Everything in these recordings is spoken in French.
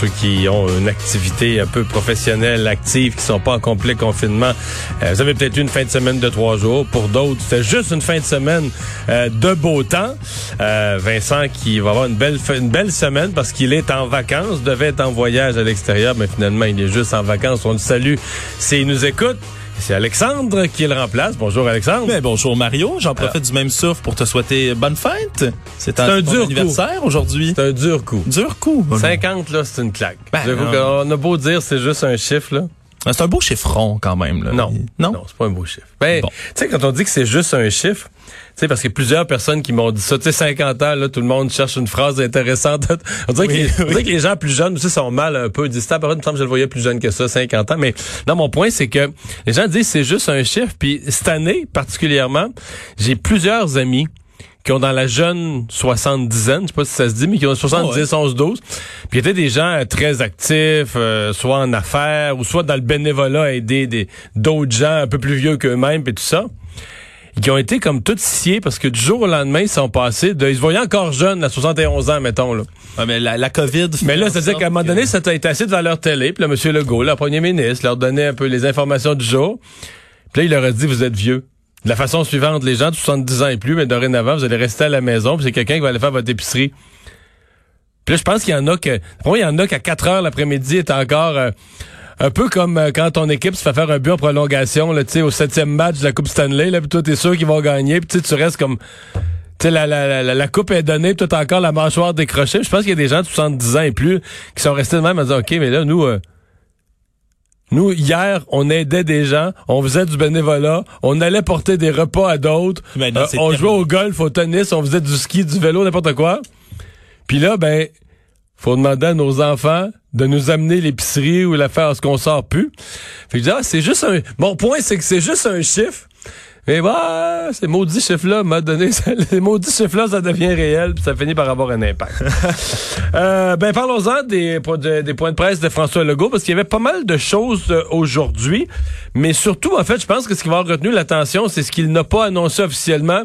Ceux qui ont une activité un peu professionnelle, active, qui sont pas en complet confinement, euh, vous avez peut-être eu une fin de semaine de trois jours. Pour d'autres, c'était juste une fin de semaine euh, de beau temps. Euh, Vincent qui va avoir une belle, une belle semaine parce qu'il est en vacances, devait être en voyage à l'extérieur, mais finalement il est juste en vacances. On le salue s'il nous écoute. C'est Alexandre qui le remplace. Bonjour Alexandre. Mais bonjour Mario, j'en profite du même souffle pour te souhaiter bonne fête. C'est un, un dur anniversaire aujourd'hui. C'est un dur coup. Dur coup. 50 là, c'est une claque. Ben, qu'on a beau dire c'est juste un chiffre là. Ah, C'est un beau chiffron quand même. Là. Non, Non? non, c'est pas un beau chiffre. Ben, Bon. tu sais quand on dit que c'est juste un chiffre, tu sais parce qu'il y a plusieurs personnes qui m'ont dit ça, tu sais 50 ans là, tout le monde cherche une phrase intéressante. on dirait, Oui, que, les, oui. que gens plus jeunes aussi sont mal un peu. Disent, par exemple, il me semble que je le voyais plus jeune que ça, 50 ans, mais non, mon point c'est que les gens disent c'est juste un chiffre puis cette année particulièrement, j'ai plusieurs amis qui ont dans la jeune 70 ans, je sais pas si ça se dit, mais qui ont 70, 11, 12, puis étaient des gens euh, très actifs, euh, soit en affaires, ou soit dans le bénévolat à aider des d'autres gens un peu plus vieux qu'eux-mêmes, et tout ça, qui ont été comme tous sciés, parce que du jour au lendemain, ils sont passés de... Ils se voyaient encore jeunes, à 71 ans, mettons, là. Ouais, mais la, la COVID. Mais là, c'est-à-dire qu'à un moment que- donné, ça a été assis devant leur télé, puis là, M. Legault, le premier ministre, leur donnait un peu les informations du jour. Puis là, il leur a dit, vous êtes vieux. De la façon suivante, les gens de 70 ans et plus, mais dorénavant, vous allez rester à la maison, puis c'est quelqu'un qui va aller faire votre épicerie. Puis là, je pense qu'il y en a que... Moi, il y en a qu'à 4 heures l'après-midi est encore... euh, un peu comme euh, quand ton équipe se fait faire un but en prolongation, là, au septième match de la Coupe Stanley, là, puis toi, t'es sûr qu'ils vont gagner, puis tu restes comme... Tu sais, la, la, la, la coupe est donnée, t'as encore la mâchoire décrochée. Je pense qu'il y a des gens de 70 ans et plus qui sont restés de même à dire, OK, mais là, nous... euh, nous, hier, on aidait des gens, on faisait du bénévolat, on allait porter des repas à d'autres, Ben euh, on jouait au golf, au tennis, on faisait du ski, du vélo, n'importe quoi. Puis là, ben, faut demander à nos enfants de nous amener l'épicerie ou la faire à ce qu'on sort plus. Fait que je dis, ah, c'est juste un... Mon point, c'est que c'est juste un chiffre. Mais bah, ces maudits chiffres-là m'a donné... Les maudits chiffres-là, ça devient réel, puis ça finit par avoir un impact. Euh, ben parlons-en des, des points de presse de François Legault, parce qu'il y avait pas mal de choses euh, aujourd'hui, mais surtout, en fait, je pense que ce qui va avoir retenu l'attention, c'est ce qu'il n'a pas annoncé officiellement,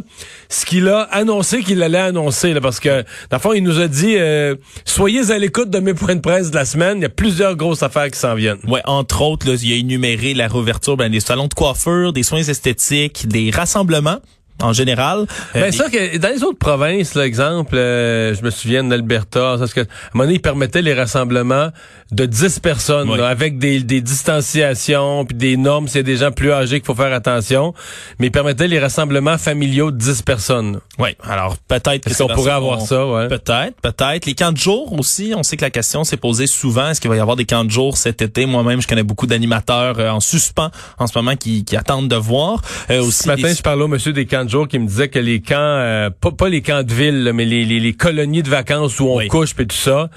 ce qu'il a annoncé qu'il allait annoncer, là, parce que, dans le fond, il nous a dit, euh, soyez à l'écoute de mes points de presse de la semaine, il y a plusieurs grosses affaires qui s'en viennent. Ouais, entre autres, là, il a énuméré la réouverture ben, des salons de coiffure, des soins esthétiques, des rassemblements en général. Euh, Ben ça, que dans les autres provinces, l'exemple, je me souviens d'Alberta, parce que à un moment donné, ils permettaient les rassemblements de 10 personnes, Oui. là, avec des, des distanciations, puis des normes, c'est des gens plus âgés qu'il faut faire attention, mais ils permettaient les rassemblements familiaux de 10 personnes. Ouais, alors peut-être qu'on pourrait avoir ça, ouais? Peut-être, peut-être. Les camps de jour aussi, on sait que la question s'est posée souvent. Est-ce qu'il va y avoir des camps de jour cet été? Moi-même, je connais beaucoup d'animateurs euh, en suspens en ce moment qui, qui attendent de voir. Euh, aussi Ce matin, les- je parlais au monsieur des camps de jour qui me disait que les camps, euh, pas, pas les camps de ville, là, mais les, les, les colonies de vacances où on Oui. couche et tout ça,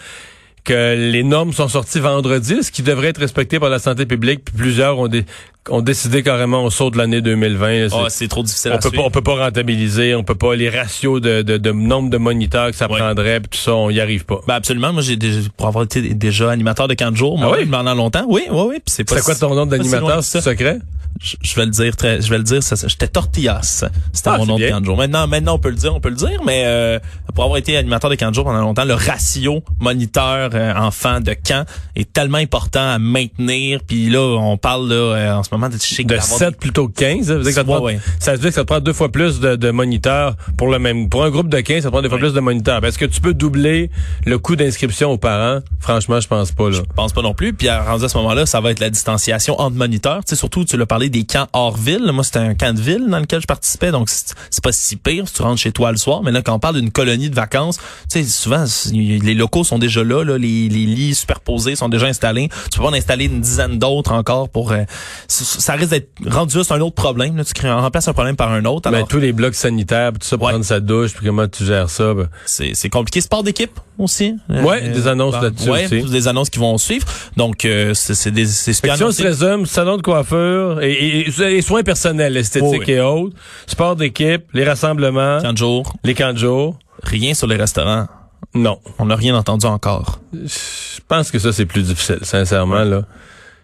que les normes sont sorties vendredi, ce qui devrait être respecté par la santé publique, puis plusieurs ont, dé- ont décidé carrément au saut de l'année 2020. là, c'est- Ah, c'est trop difficile on à peut pas, on peut pas rentabiliser, on peut pas les ratios de, de, de nombre de moniteurs que ça Ouais. prendrait, puis tout ça, on y arrive pas. Ben absolument. Moi, j'ai déjà, pour avoir été déjà animateur de camp de jour, moi, Ah oui? pendant longtemps. Oui, oui, oui. C'est quoi si- ton nom pas si loin d'animateur, c'est ça. secret? Je, je vais le dire très, je vais le dire, ça, ça- j'étais Tortillas. C'était Ah, mon nom de jour. Maintenant, maintenant, on peut le dire, on peut le dire, mais euh, pour avoir été animateur de jour pendant longtemps, le ratio moniteur euh, enfant de camp est tellement important à maintenir. Puis là, on parle là, euh, en ce moment de, que De d'avoir 7 plutôt que 15. Ça veut dire que ça, prend, ouais. ça veut dire que ça te prend deux fois plus de, de moniteurs pour le même. Pour un groupe de 15, ça te prend deux fois Ouais. plus de moniteurs. Est-ce que tu peux doubler le coût d'inscription aux parents? Franchement, je pense pas. Là. Je pense pas non plus. Puis à- rendu à ce moment-là, ça va être la distanciation entre moniteurs. Tu sais, surtout, tu l'as des camps hors ville. Moi, c'était un camp de ville dans lequel je participais, donc c'est pas si pire si tu rentres chez toi le soir. Mais là, quand on parle d'une colonie de vacances, tu sais, souvent, les locaux sont déjà là, là les, les lits superposés sont déjà installés. Tu peux pas en installer une dizaine d'autres encore pour... euh, ça, risque d'être rendu c'est un autre problème. Là. Tu crées, remplaces un problème par un autre. Ben, Alors, tous les blocs sanitaires, tout ça, pour Ouais. prendre sa douche, puis comment tu gères ça? ben. c'est c'est compliqué. Sport d'équipe aussi. Ouais, des annonces bah, là-dessus ouais, aussi. des annonces qui vont suivre. Donc, euh, c'est des... si on se résume, salon de coiffure et et, et- et soins personnels, esthétiques oui. et autres, sport d'équipe, les rassemblements, Camp de jour, les camps de jour. rien sur les restaurants. Non. On n'a rien entendu encore. Je pense que ça, c'est plus difficile, sincèrement, là.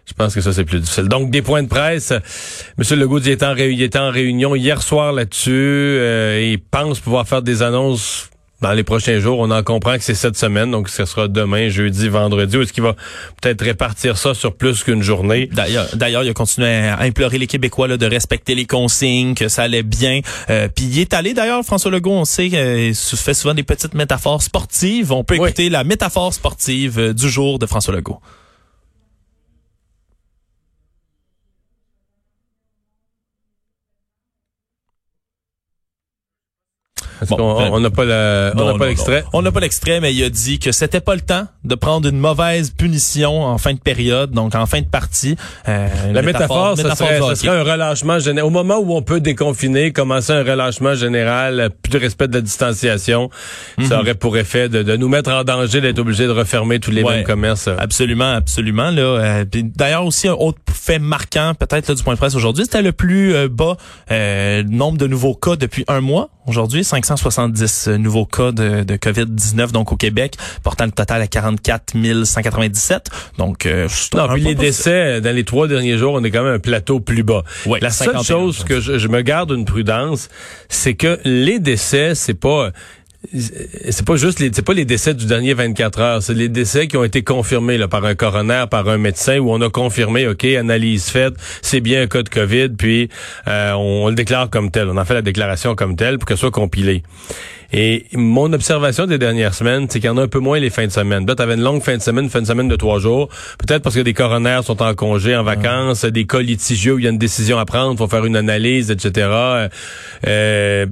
Je pense que ça, c'est plus difficile. Donc, des points de presse. M. Legault dit, il était en, réu- il était en réunion hier soir là-dessus. Euh, il pense pouvoir faire des annonces dans les prochains jours. On en comprend que c'est cette semaine, donc ce sera demain, jeudi, vendredi. Ou est-ce qu'il va peut-être répartir ça sur plus qu'une journée? D'ailleurs, d'ailleurs, il a continué à implorer les Québécois là, de respecter les consignes, que ça allait bien. Euh, Puis il est allé d'ailleurs, François Legault, on sait qu'il fait souvent des petites métaphores sportives. On peut Oui. écouter la métaphore sportive euh, du jour de François Legault. Est-ce Bon, qu'on- ben- on n'a pas on n'a l'extrait. On n'a pas l'extrait, mais il a dit que c'était pas le temps de prendre une mauvaise punition en fin de période, donc en fin de partie. Euh, La métaphore, ça, métaphore serait, ça hockey. serait un relâchement général. Au moment où on peut déconfiner, commencer un relâchement général, euh, plus de respect de la distanciation, Mhm. ça aurait pour effet de, de nous mettre en danger d'être obligé de refermer tous les Ouais. mêmes commerces. Absolument, absolument. Là, Euh, D'ailleurs aussi un autre fait marquant, peut-être du point de presse aujourd'hui, c'était le plus bas euh, nombre de nouveaux cas depuis un mois. Aujourd'hui, 570 nouveaux cas de, de COVID-19 donc au Québec, portant le total à 44 197. Donc, euh, Non, puis les décès, dans les trois derniers jours, on est quand même un plateau plus bas. Ouais, la seule 51, chose que je, je me garde une prudence, c'est que les décès, c'est pas c'est pas juste les c'est pas les décès du dernier 24 heures, c'est les décès qui ont été confirmés là, par un coroner, par un médecin où on a confirmé OK, analyse faite, c'est bien un cas de Covid, puis euh, on, le déclare comme tel, on en fait la déclaration comme telle pour que ce soit compilé. Et mon observation des dernières semaines, c'est qu'il y en a un peu moins les fins de semaine. Là, tu avais une longue fin de semaine, fin de semaine de trois jours. Peut-être parce que des coronaires sont en congé, en vacances, des cas litigieux où il y a une décision à prendre, faut faire une analyse, etc. Euh, euh,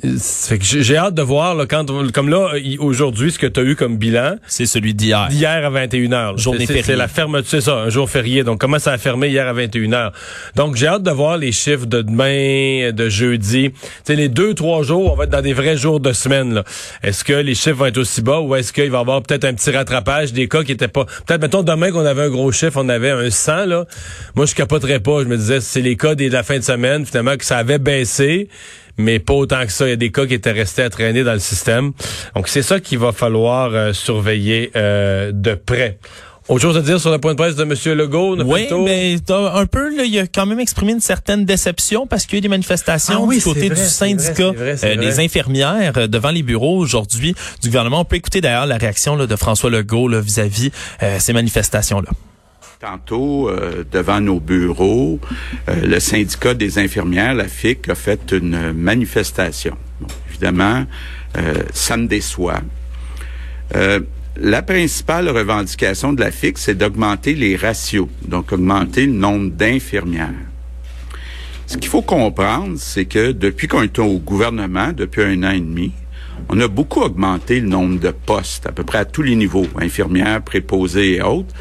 fait que j'ai hâte de voir, là, quand, comme là, aujourd'hui, ce que tu as eu comme bilan, C'est celui d'hier. d'hier à 21h. Journée C'est- c'est- fériée. C'est la fermeture, c'est ça, un jour férié. Donc, comment ça a fermé hier à 21h? Donc, j'ai hâte de voir les chiffres de demain, de jeudi. Sais, les deux, trois jours, on va être dans des vrais jours de semaine, là. Est-ce que les chiffres vont être aussi bas ou est-ce qu'il va y avoir peut-être un petit rattrapage des cas qui étaient pas, peut-être, mettons, demain qu'on avait un gros chiffre, on avait un 100, là. Moi, je capoterais pas. Je me disais, c'est les cas de la fin de semaine, finalement, que ça avait baissé mais pas autant que ça. Il y a des cas qui étaient restés à traîner dans le système. Donc, c'est ça qu'il va falloir euh, surveiller euh, de près. Autre chose à dire sur le point de presse de M. Legault? Oui, mais t'as un peu, là, il a quand même exprimé une certaine déception parce qu'il y a eu des manifestations Ah oui, du côté vrai, du syndicat vrai, vrai, euh, des infirmières euh, devant les bureaux aujourd'hui du gouvernement. On peut écouter d'ailleurs la réaction là, de François Legault là, vis-à-vis euh, ces manifestations-là. Tantôt, euh, devant nos bureaux, euh, le syndicat des infirmières, la FIC, a fait une manifestation. Bon, évidemment, euh, ça me déçoit. Euh, la principale revendication de la FIC, c'est d'augmenter les ratios, donc augmenter le nombre d'infirmières. Ce qu'il faut comprendre, c'est que depuis qu'on est au gouvernement, depuis un an et demi, on a beaucoup augmenté le nombre de postes, à peu près à tous les niveaux, infirmières, préposées et autres.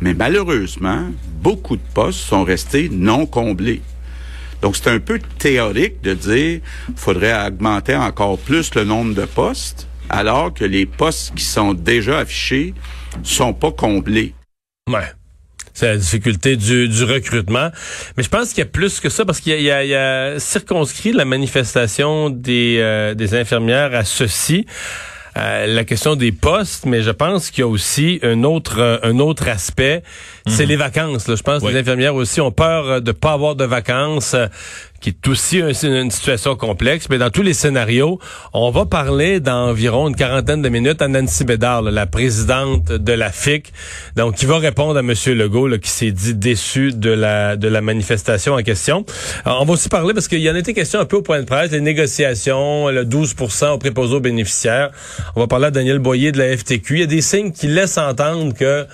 Mais malheureusement, beaucoup de postes sont restés non comblés. Donc, c'est un peu théorique de dire faudrait augmenter encore plus le nombre de postes, alors que les postes qui sont déjà affichés sont pas comblés. Ouais. C'est la difficulté du, recrutement. Mais je pense qu'il y a plus que ça parce qu'il y a circonscrit la manifestation des, euh, des infirmières à ceci. Euh, la question des postes, mais je pense qu'il y a aussi un autre euh, un autre aspect, c'est les vacances. Là. Je pense que les infirmières aussi ont peur euh, de pas avoir de vacances, qui est aussi une situation complexe. Mais dans tous les scénarios, on va parler dans environ une quarantaine de minutes à Nancy Bédard, la présidente de la FIC, donc qui va répondre à M. Legault, là, qui s'est dit déçu de la de la manifestation en question. Alors, on va aussi parler parce qu'il y en a été question un peu au point de presse, les négociations, le 12 aux préposés aux bénéficiaires. On va parler à Daniel Boyer de la FTQ. Il y a des signes qui laissent entendre que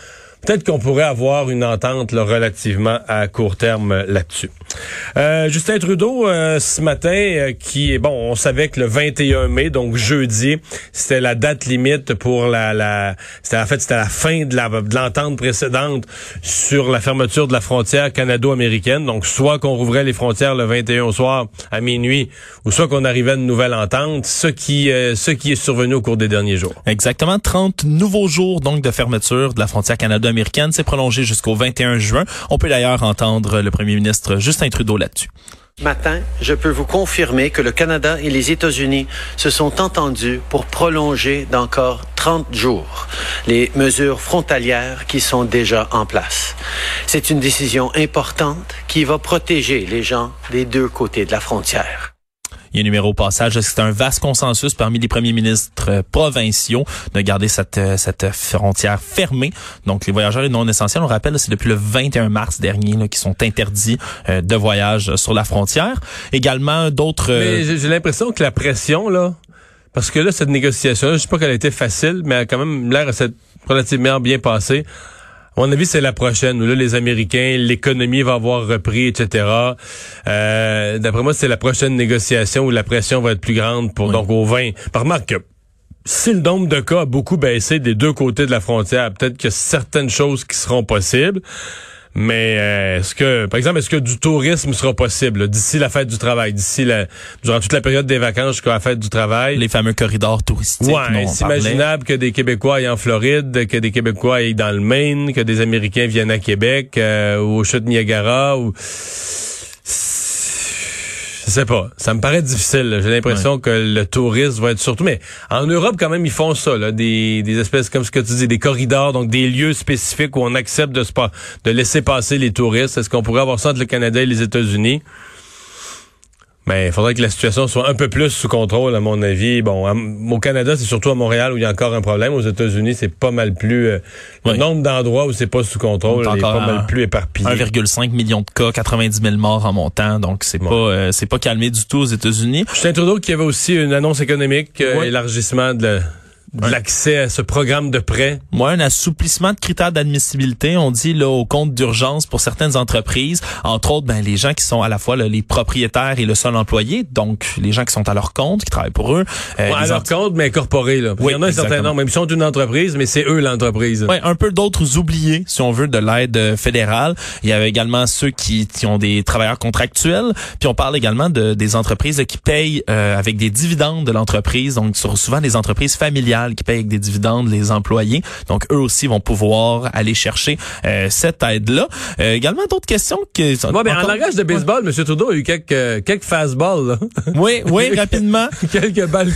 peut-être qu'on pourrait avoir une entente là, relativement à court terme euh, là-dessus. Euh, Justin Trudeau, euh, ce matin, euh, qui est bon, on savait que le 21 mai, donc jeudi, c'était la date limite pour la, la c'était en fait c'était la fin de la de l'entente précédente sur la fermeture de la frontière canado-américaine. Donc soit qu'on rouvrait les frontières le 21 au soir à minuit, ou soit qu'on arrivait à une nouvelle entente, ce qui euh, ce qui est survenu au cours des derniers jours. Exactement 30 nouveaux jours donc de fermeture de la frontière Canada américaine. C'est prolongé jusqu'au 21 juin. On peut d'ailleurs entendre le premier ministre Justin Trudeau là-dessus. Matin, je peux vous confirmer que le Canada et les États-Unis se sont entendus pour prolonger d'encore 30 jours les mesures frontalières qui sont déjà en place. C'est une décision importante qui va protéger les gens des deux côtés de la frontière. Il y a numéro au passage. C'est un vaste consensus parmi les premiers ministres euh, provinciaux de garder cette, euh, cette frontière fermée? Donc, les voyageurs non essentiels, on rappelle, c'est depuis le 21 mars dernier là, qui sont interdits euh, de voyage sur la frontière. Également, d'autres... Mais j'ai l'impression que la pression, là, parce que là, cette négociation, je sais pas qu'elle a été facile, mais elle a quand même l'air relativement bien passée. À mon avis, c'est la prochaine où là, les Américains, l'économie va avoir repris, etc. Euh, D'après moi, c'est la prochaine négociation où la pression va être plus grande pour donc au 20. Par remarque que si le nombre de cas a beaucoup baissé des deux côtés de la frontière, peut-être qu'il y a certaines choses qui seront possibles. Mais euh, est-ce que, par exemple, est-ce que du tourisme sera possible d'ici la fête du travail, d'ici la, durant toute la période des vacances jusqu'à la fête du travail? Les fameux corridors touristiques. Ouais, c'est imaginable que des Québécois aillent en Floride, que des Québécois aillent dans le Maine, que des Américains viennent à Québec euh, ou au Chute Niagara ou sais pas. Ça me paraît difficile. J'ai l'impression que le tourisme va être surtout. Mais en Europe, quand même, ils font ça, là, des, des espèces comme ce que tu dis, des corridors, donc des lieux spécifiques où on accepte de, de laisser passer les touristes. Est-ce qu'on pourrait avoir ça entre le Canada et les États-Unis? Mais il faudrait que la situation soit un peu plus sous contrôle, à mon avis. Bon, au Canada, c'est surtout à Montréal où il y a encore un problème. Aux États-Unis, c'est pas mal plus... Euh, le nombre d'endroits où c'est pas sous contrôle est, pas mal plus éparpillé. 1,5 million de cas, 90 000 morts en montant. Donc, c'est pas euh, c'est pas calmé du tout aux États-Unis. Justin Trudeau qui avait aussi une annonce économique, euh, élargissement de l'accès à ce programme de prêt? Moi, un assouplissement de critères d'admissibilité, on dit là au compte d'urgence pour certaines entreprises, entre autres ben les gens qui sont à la fois les propriétaires et le seul employé, donc les gens qui sont à leur compte, qui travaillent pour eux. Euh, à leur compte, mais incorporés là. Oui, il y en a un certain nombre, même si sont une entreprise, mais c'est eux l'entreprise. Ouais, un peu d'autres oubliés, si on veut, de l'aide euh, fédérale. Il y avait également ceux qui, qui, ont des travailleurs contractuels, puis on parle également de des entreprises qui payent euh, avec des dividendes de l'entreprise, donc souvent des entreprises familiales qui payent avec des dividendes les employés. Donc, eux aussi vont pouvoir aller chercher euh, cette aide-là. Euh, également, d'autres questions que... Ouais, ben, en langage de baseball, M. Trudeau a eu quelques, quelques fastballs. Oui, oui, rapidement. quelques balles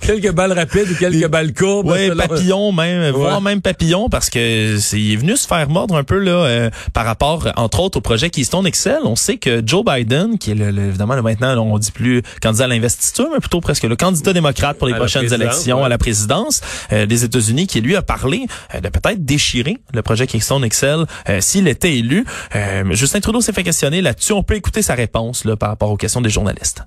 quelques balles rapides ou quelques balles courbes. Oui, papillon même, voire même papillon, parce que c'est est venu se faire mordre un peu là euh, par rapport, entre autres, au projet Keystone Excel. On sait que Joe Biden, qui est le, évidemment maintenant, on dit plus candidat à l'investiture, mais plutôt presque le candidat démocrate pour les prochaines élections à la présidence, euh, des États-Unis qui lui a parlé euh, de peut-être déchirer le projet Keystone Excel euh, s'il était élu. Justin Trudeau s'est fait questionner là-dessus. On peut écouter sa réponse par rapport aux questions des journalistes.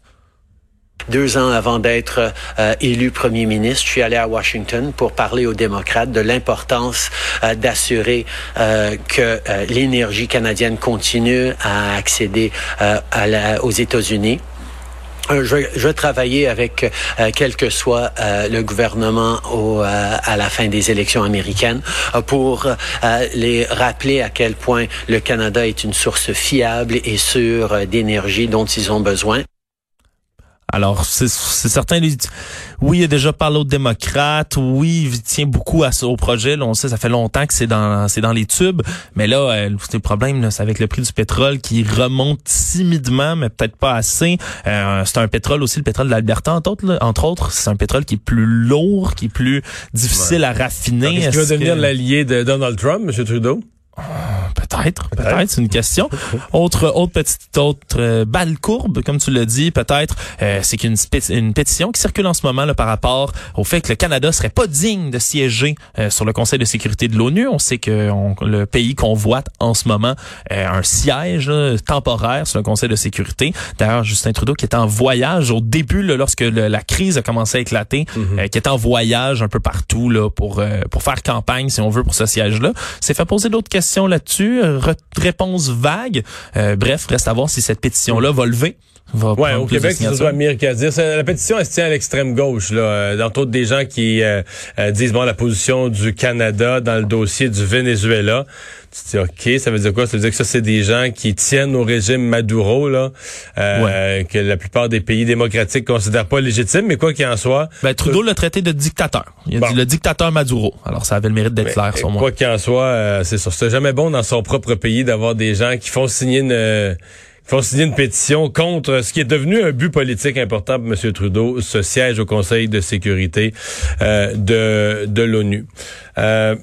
Deux ans avant d'être élu premier ministre, je suis allé à Washington pour parler aux démocrates de l'importance d'assurer que l'énergie canadienne continue à accéder aux États-Unis. Euh, je je vais, travailler avec euh, quel que soit euh, le gouvernement au, à la fin des élections américaines pour les rappeler à quel point le Canada est une source fiable et sûre d'énergie dont ils ont besoin. Alors, c'est certain, oui, il a déjà parlé aux démocrates, oui, il tient beaucoup à, au projet, là, on sait, ça fait longtemps que c'est dans c'est dans les tubes, mais là, euh, le problème, c'est avec le prix du pétrole qui remonte timidement, mais peut-être pas assez. Euh, c'est un pétrole aussi, le pétrole de l'Alberta, entre autres, entre autres, c'est un pétrole qui est plus lourd, qui est plus difficile à raffiner. Est-ce qu'il va devenir l'allié de Donald Trump, M. Trudeau? Peut-être, peut-être, c'est une question. autre, autre petite, autre euh, balle courbe, comme tu l'as dit, peut-être, euh, c'est qu'une une pétition qui circule en ce moment là, par rapport au fait que le Canada serait pas digne de siéger euh, sur le Conseil de sécurité de l'ONU. On sait que le pays convoite en ce moment un siège temporaire sur le Conseil de sécurité. D'ailleurs, Justin Trudeau qui était en voyage au début, là, lorsque la crise a commencé à éclater, mm-hmm. qui était en voyage un peu partout là pour pour faire campagne, si on veut, pour ce siège-là, s'est fait poser d'autres questions là-dessus réponse vague. Euh, bref, reste à voir si cette pétition-là va lever va Ouais, au Québec, c'est Kadir. C'est- La pétition, elle se tient à l'extrême gauche, là. Euh, Entre autres, des gens qui euh, euh, disent, bon, la position du Canada dans le dossier du Venezuela. Tu te dis, OK, ça veut dire quoi? Ça veut dire que ça, c'est des gens qui tiennent au régime Maduro, là, euh, que la plupart des pays démocratiques considèrent pas légitime, mais quoi qu'il en soit, Ben, Trudeau l'a traité de dictateur. Il a Bon. dit le dictateur Maduro. Alors, ça avait le mérite d'être clair, sur moi. Quoi qu'il en soit, euh, c'est sûr. C'est jamais bon dans son propre pays d'avoir des gens qui font signer une euh, font signer une pétition contre ce qui est devenu un but politique important pour M. Trudeau, ce siège au Conseil de sécurité euh, de, de l'ONU. Euh,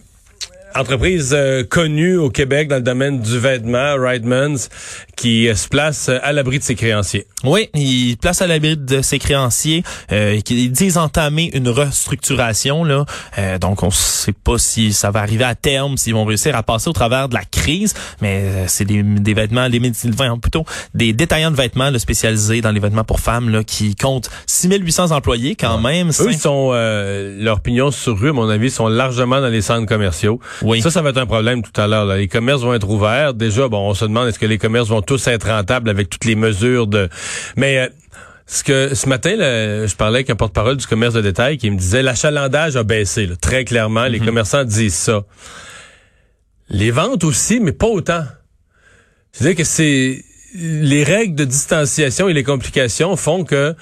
entreprise euh, connue au Québec dans le domaine du vêtement, Reitmans, qui euh, se place euh, à l'abri de ses créanciers. Oui, il place à l'abri de ses créanciers euh, qui disent entamer une restructuration là. Euh, donc on sait pas si ça va arriver à terme, s'ils vont réussir à passer au travers de la crise, mais euh, c'est des, des vêtements, des médecins, plutôt des détaillants de vêtements là, spécialisés dans les vêtements pour femmes là, qui comptent 6800 employés quand même. Eux, Cinq- ils sont, euh, leurs pignons sur rue, à mon avis, sont largement dans les centres commerciaux. Oui. Ça, ça va être un problème tout à l'heure. là. Les commerces vont être ouverts. Déjà, bon, on se demande est-ce que les commerces vont tous être rentables avec toutes les mesures de. Mais euh, ce que ce matin, là, je parlais avec un porte-parole du commerce de détail qui me disait l'achalandage a baissé, là, très clairement. Les commerçants disent ça. Les ventes aussi, mais pas autant. C'est-à-dire que c'est les règles de distanciation et les complications font que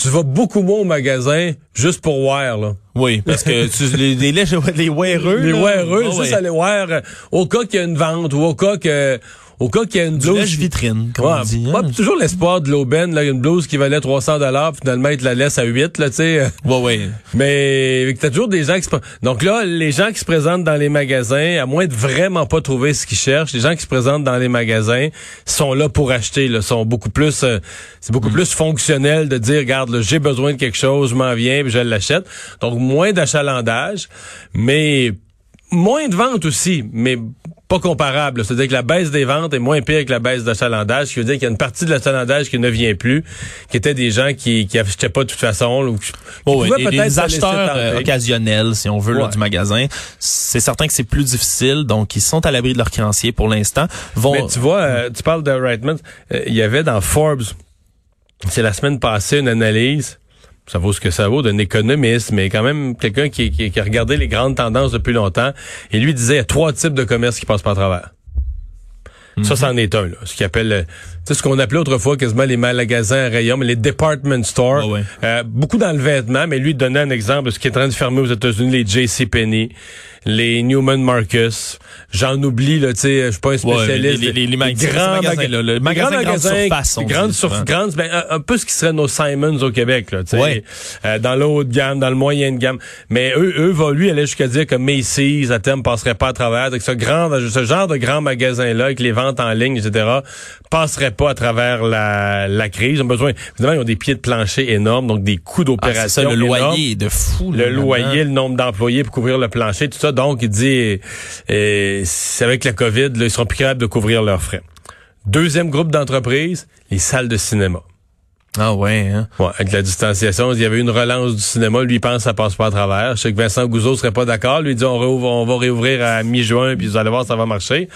tu vas beaucoup moins au magasin juste pour voir là. Oui, parce que tu, les, les, les, les weareux, Les weareux, juste ouais. aller voir euh, au cas qu'il y a une vente ou au cas que au cas qu'il y a une blouse lèche vitrine, comme Ouais, on dit. ouais, hein. toujours l'espoir de l'aubaine, là, une blouse qui valait 300 dollars, finalement, ils te la laissent à 8, là, tu sais. Ouais, ouais. Mais t'as toujours des gens qui se... Donc là, les gens qui se présentent dans les magasins, à moins de vraiment pas trouver ce qu'ils cherchent, les gens qui se présentent dans les magasins sont là pour acheter, là, sont beaucoup plus... euh, c'est beaucoup plus fonctionnel de dire, regarde, là, j'ai besoin de quelque chose, je m'en viens, puis je l'achète. Donc, moins d'achalandage, mais moins de ventes aussi, mais pas comparable. là. C'est-à-dire que la baisse des ventes est moins pire que la baisse d'achalandage, ce qui veut dire qu'il y a une partie de l'achalandage qui ne vient plus, qui étaient des gens qui qui achetaient pas de toute façon, ou qui Oh, ouais, pouvaient des, peut-être des acheteurs euh, occasionnels, si on veut, là, du magasin. C'est certain que c'est plus difficile, donc ils sont à l'abri de leurs créanciers pour l'instant. Vont... Mais tu vois, euh, tu parles de Reitman, euh, il y avait dans Forbes, c'est la semaine passée, une analyse, ça vaut ce que ça vaut, d'un économiste, mais quand même quelqu'un qui, qui, qui a regardé les grandes tendances depuis longtemps, et lui disait, il y a trois types de commerces qui passent par travers. Ça, c'en est un, là. Ce qu'il appelle, sais, ce qu'on appelait autrefois quasiment les magasins à rayons, mais les department stores. Ouais. Euh, beaucoup dans le vêtement, mais lui donnait un exemple de ce qui est en train de fermer aux États-Unis, les JCPenney, les Newman Marcus. J'en oublie, là, tu sais, je suis pas un Ouais, spécialiste. les- les- les- les magasins- grands ces magasins-là, maga- le les magasin grands magasins, surface, grandes dit sur- souvent. grandes, ben, un, un peu ce qui serait nos Simons au Québec, là, tu sais. Ouais. Euh, dans le haut de gamme, dans le moyen de gamme. Mais eux, eux, va lui aller jusqu'à dire que Macy's, à terme, passerait pas à travers. Donc, ce grand, ce genre de grands magasins-là, avec les ventes en ligne, etc., passerait pas à travers la, la crise. Ils ont besoin, évidemment, ils ont des pieds de plancher énormes, donc des coûts Ah, d'opération. le énormes. loyer est de fou. Le loyer, le nombre d'employés pour couvrir le plancher, tout ça. Donc, il dit, euh, c'est avec la COVID, là, ils seront plus capables de couvrir leurs frais. Deuxième groupe d'entreprises, les salles de cinéma. Ah ouais, hein. Ouais, avec la distanciation, il y avait une relance du cinéma. Lui, il pense que ça passe pas à travers. Je sais que Vincent Gouzeau serait pas d'accord. Lui, il dit on, réouvre- on va réouvrir à mi-juin, puis vous allez voir, ça va marcher.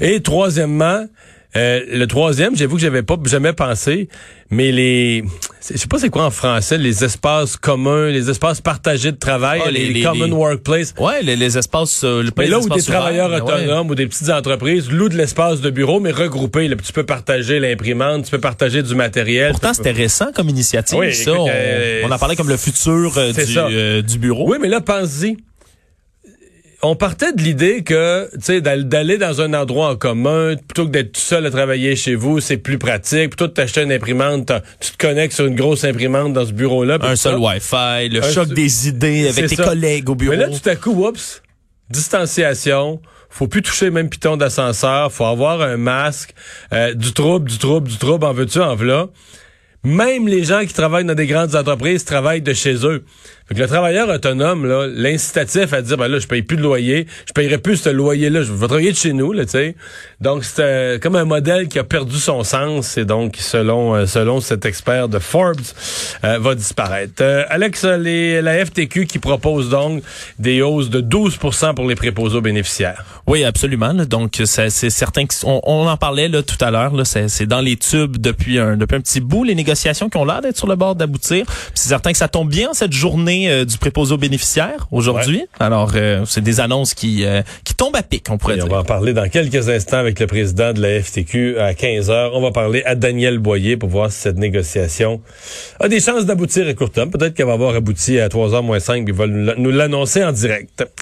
Et troisièmement, euh, le troisième, j'avoue que j'avais pas jamais pensé, mais les, je sais pas c'est quoi en français, les espaces communs, les espaces partagés de travail, Ah, les, les- common les- workplace. Ouais, les, les espaces, euh, Mais les là où des travailleurs ouais. autonomes ou des petites entreprises louent de l'espace de bureau, mais regroupés. Là, tu peux partager l'imprimante, tu peux partager du matériel. Pourtant, peux- c'était récent comme initiative, Oui, ça. écoute, on, euh, on en parlait comme le futur euh, du, euh, du bureau. Oui, mais là, pense-y. On partait de l'idée que, tu sais, d'al- d'aller dans un endroit en commun, plutôt que d'être tout seul à travailler chez vous, c'est plus pratique. Plutôt que t'acheter une imprimante, tu te connectes sur une grosse imprimante dans ce bureau-là. Un seul. Wi-Fi, le Un choc des idées avec tes ça. collègues au bureau. Mais là, tout à coup, oups, distanciation. Faut plus toucher même piton d'ascenseur. Faut avoir un masque. Euh, du trouble, du trouble, du trouble. En veux-tu, en voilà. Même les gens qui travaillent dans des grandes entreprises travaillent de chez eux. Fait que le travailleur autonome, là, l'incitatif à dire, ben là, je paye plus de loyer, je payerai plus ce loyer-là, je vais travailler de chez nous, là, tu sais. Donc, c'est euh, comme un modèle qui a perdu son sens et donc, selon euh, selon cet expert de Forbes, euh, va disparaître. Alex, les, la FTQ qui propose donc des hausses de 12% pour les préposés bénéficiaires. Oui, absolument. Donc, c'est certain qu'on on en parlait là tout à l'heure. C'est dans les tubes depuis un depuis un petit bout les négociations qui ont l'air d'être sur le bord d'aboutir. C'est certain que ça tombe bien cette journée euh, du préposé aux bénéficiaires aujourd'hui? Alors, euh, c'est des annonces qui euh, qui tombent à pic, on pourrait dire. On va en parler dans quelques instants avec le président de la FTQ à 15 heures. On va parler à Daniel Boyer pour voir si cette négociation a des chances d'aboutir à court terme. Peut-être qu'elle va avoir abouti à 3 h moins 5 ils vont nous l'annoncer en direct.